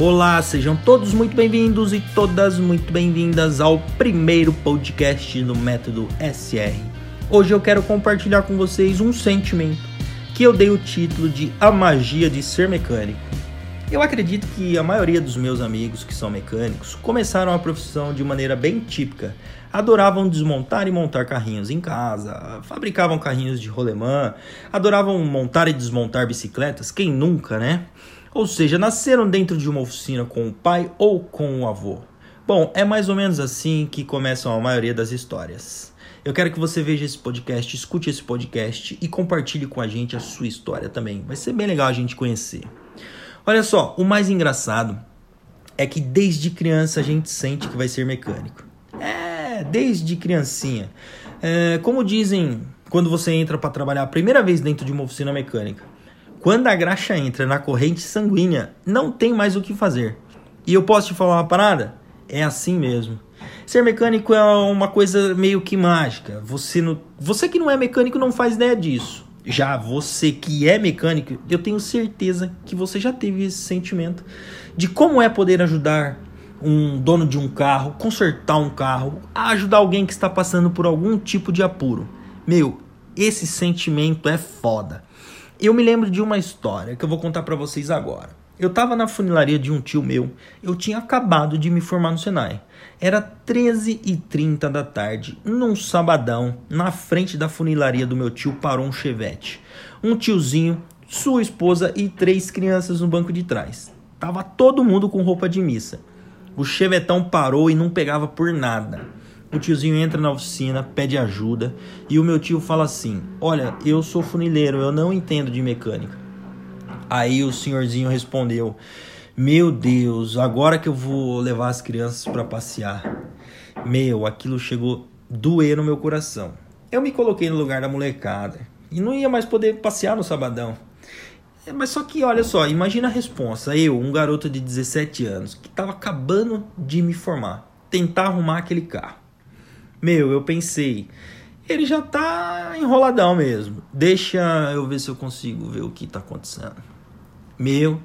Olá, sejam todos muito bem-vindos e todas muito bem-vindas ao primeiro podcast no método SR. Hoje eu quero compartilhar com vocês um sentimento que eu dei o título de A Magia de Ser Mecânico. Eu acredito que a maioria dos meus amigos que são mecânicos começaram a profissão de maneira bem típica. Adoravam desmontar e montar carrinhos em casa, fabricavam carrinhos de rolemã, adoravam montar e desmontar bicicletas, quem nunca, né? Ou seja, nasceram dentro de uma oficina com o pai ou com o avô. Bom, é mais ou menos assim que começam a maioria das histórias. Eu quero que você veja esse podcast, escute esse podcast e compartilhe com a gente a sua história também. Vai ser bem legal a gente conhecer. Olha só, o mais engraçado é que desde criança a gente sente que vai ser mecânico. É, desde criancinha. É, como dizem quando você entra para trabalhar a primeira vez dentro de uma oficina mecânica, quando a graxa entra na corrente sanguínea, não tem mais o que fazer. E eu posso te falar uma parada? É assim mesmo. Ser mecânico é uma coisa meio que mágica. Você, não, você que não é mecânico não faz ideia disso. Já você que é mecânico, eu tenho certeza que você já teve esse sentimento de como é poder ajudar um dono de um carro, consertar um carro, ajudar alguém que está passando por algum tipo de apuro. Meu, esse sentimento é foda. Eu me lembro de uma história que eu vou contar para vocês agora. Eu estava na funilaria de um tio meu. Eu tinha acabado de me formar no Senai. Era 13h30 da tarde, num sabadão, na frente da funilaria do meu tio parou um chevette. Um tiozinho, sua esposa e três crianças no banco de trás. Tava todo mundo com roupa de missa. O chevetão parou e não pegava por nada. O tiozinho entra na oficina, pede ajuda e o meu tio fala assim: Olha, eu sou funileiro, eu não entendo de mecânica. Aí o senhorzinho respondeu: Meu Deus, agora que eu vou levar as crianças para passear. Meu, aquilo chegou doer no meu coração. Eu me coloquei no lugar da molecada e não ia mais poder passear no sabadão. É, mas só que, olha só, imagina a resposta. Eu, um garoto de 17 anos, que estava acabando de me formar, tentar arrumar aquele carro. Meu, eu pensei, ele já tá enroladão mesmo. Deixa eu ver se eu consigo ver o que tá acontecendo. Meu,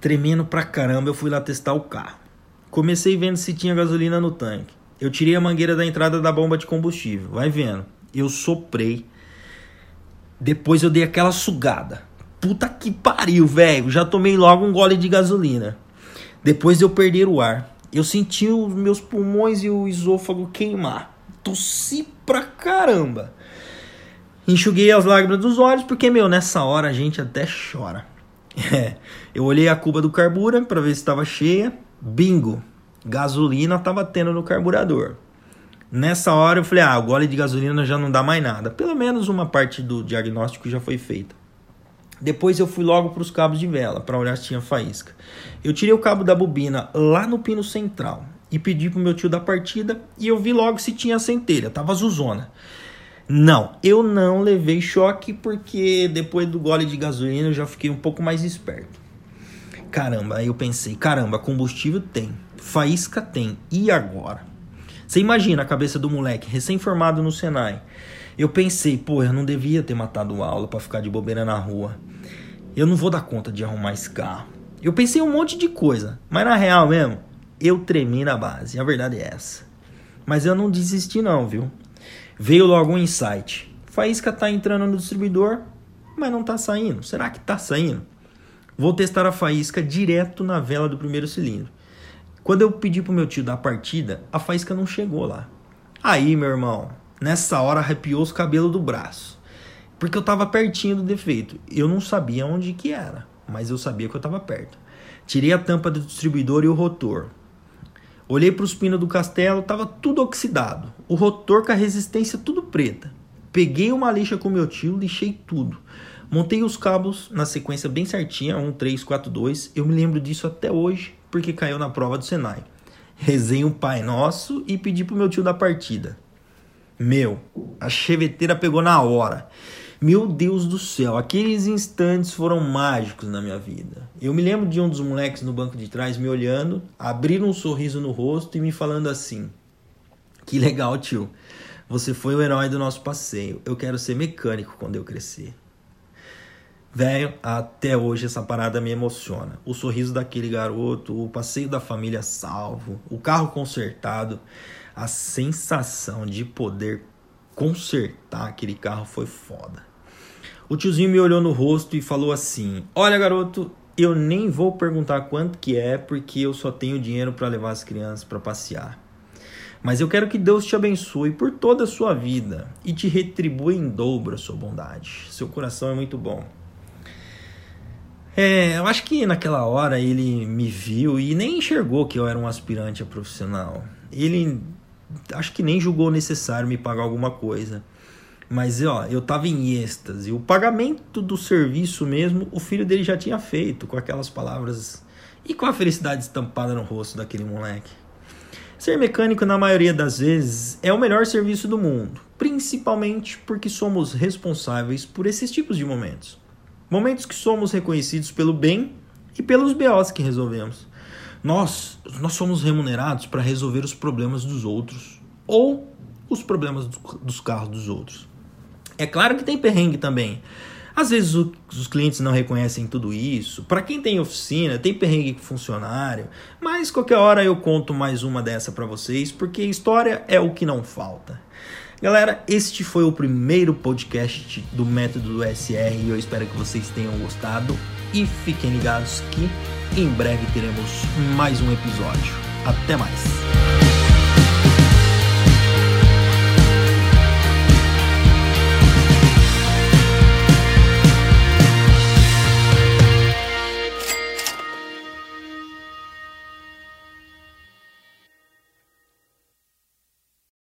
tremendo pra caramba, eu fui lá testar o carro. Comecei vendo se tinha gasolina no tanque. Eu tirei a mangueira da entrada da bomba de combustível. Vai vendo. Eu soprei. Depois eu dei aquela sugada. Puta que pariu, velho. Já tomei logo um gole de gasolina. Depois eu perdi o ar. Eu senti os meus pulmões e o esôfago queimar. Tossi pra caramba. Enxuguei as lágrimas dos olhos porque, meu, nessa hora a gente até chora. É, eu olhei a cuba do carburante para ver se estava cheia. Bingo! Gasolina estava tendo no carburador. Nessa hora eu falei: ah, o gole de gasolina já não dá mais nada. Pelo menos uma parte do diagnóstico já foi feita. Depois eu fui logo para os cabos de vela para olhar se tinha faísca. Eu tirei o cabo da bobina lá no pino central e pedi pro meu tio da partida e eu vi logo se tinha centelha, tava azulzona. Não, eu não levei choque porque depois do gole de gasolina eu já fiquei um pouco mais esperto. Caramba, aí eu pensei, caramba, combustível tem, faísca tem, e agora? Você imagina a cabeça do moleque recém-formado no Senai. Eu pensei, pô, eu não devia ter matado aula para ficar de bobeira na rua. Eu não vou dar conta de arrumar esse carro. Eu pensei um monte de coisa, mas na real mesmo, eu tremi na base. A verdade é essa. Mas eu não desisti não, viu? Veio logo um insight. Faísca tá entrando no distribuidor, mas não tá saindo. Será que tá saindo? Vou testar a faísca direto na vela do primeiro cilindro. Quando eu pedi pro meu tio dar a partida, a faísca não chegou lá. Aí, meu irmão, nessa hora arrepiou os cabelos do braço. Porque eu tava pertinho do defeito. Eu não sabia onde que era, mas eu sabia que eu tava perto. Tirei a tampa do distribuidor e o rotor. Olhei para os pinos do castelo, tava tudo oxidado. O rotor com a resistência tudo preta. Peguei uma lixa com meu tio, lixei tudo. Montei os cabos na sequência bem certinha, 1, 3, 4, 2. Eu me lembro disso até hoje, porque caiu na prova do Senai. Rezei um Pai Nosso e pedi pro meu tio da partida. Meu, a cheveteira pegou na hora. Meu Deus do céu, aqueles instantes foram mágicos na minha vida. Eu me lembro de um dos moleques no banco de trás me olhando, abrindo um sorriso no rosto e me falando assim: Que legal, tio. Você foi o herói do nosso passeio. Eu quero ser mecânico quando eu crescer. Velho, até hoje essa parada me emociona. O sorriso daquele garoto, o passeio da família salvo, o carro consertado, a sensação de poder consertar aquele carro foi foda. O tiozinho me olhou no rosto e falou assim: Olha, garoto, eu nem vou perguntar quanto que é, porque eu só tenho dinheiro para levar as crianças para passear. Mas eu quero que Deus te abençoe por toda a sua vida e te retribua em dobro a sua bondade. Seu coração é muito bom. É, eu acho que naquela hora ele me viu e nem enxergou que eu era um aspirante a profissional. Ele acho que nem julgou necessário me pagar alguma coisa. Mas ó, eu tava em êxtase. O pagamento do serviço mesmo, o filho dele já tinha feito com aquelas palavras e com a felicidade estampada no rosto daquele moleque. Ser mecânico, na maioria das vezes, é o melhor serviço do mundo, principalmente porque somos responsáveis por esses tipos de momentos. Momentos que somos reconhecidos pelo bem e pelos BOs que resolvemos. Nós, nós somos remunerados para resolver os problemas dos outros ou os problemas dos carros dos outros. É claro que tem perrengue também. Às vezes o, os clientes não reconhecem tudo isso. Para quem tem oficina, tem perrengue com funcionário. Mas qualquer hora eu conto mais uma dessa para vocês, porque história é o que não falta. Galera, este foi o primeiro podcast do método do SR e eu espero que vocês tenham gostado e fiquem ligados que em breve teremos mais um episódio. Até mais!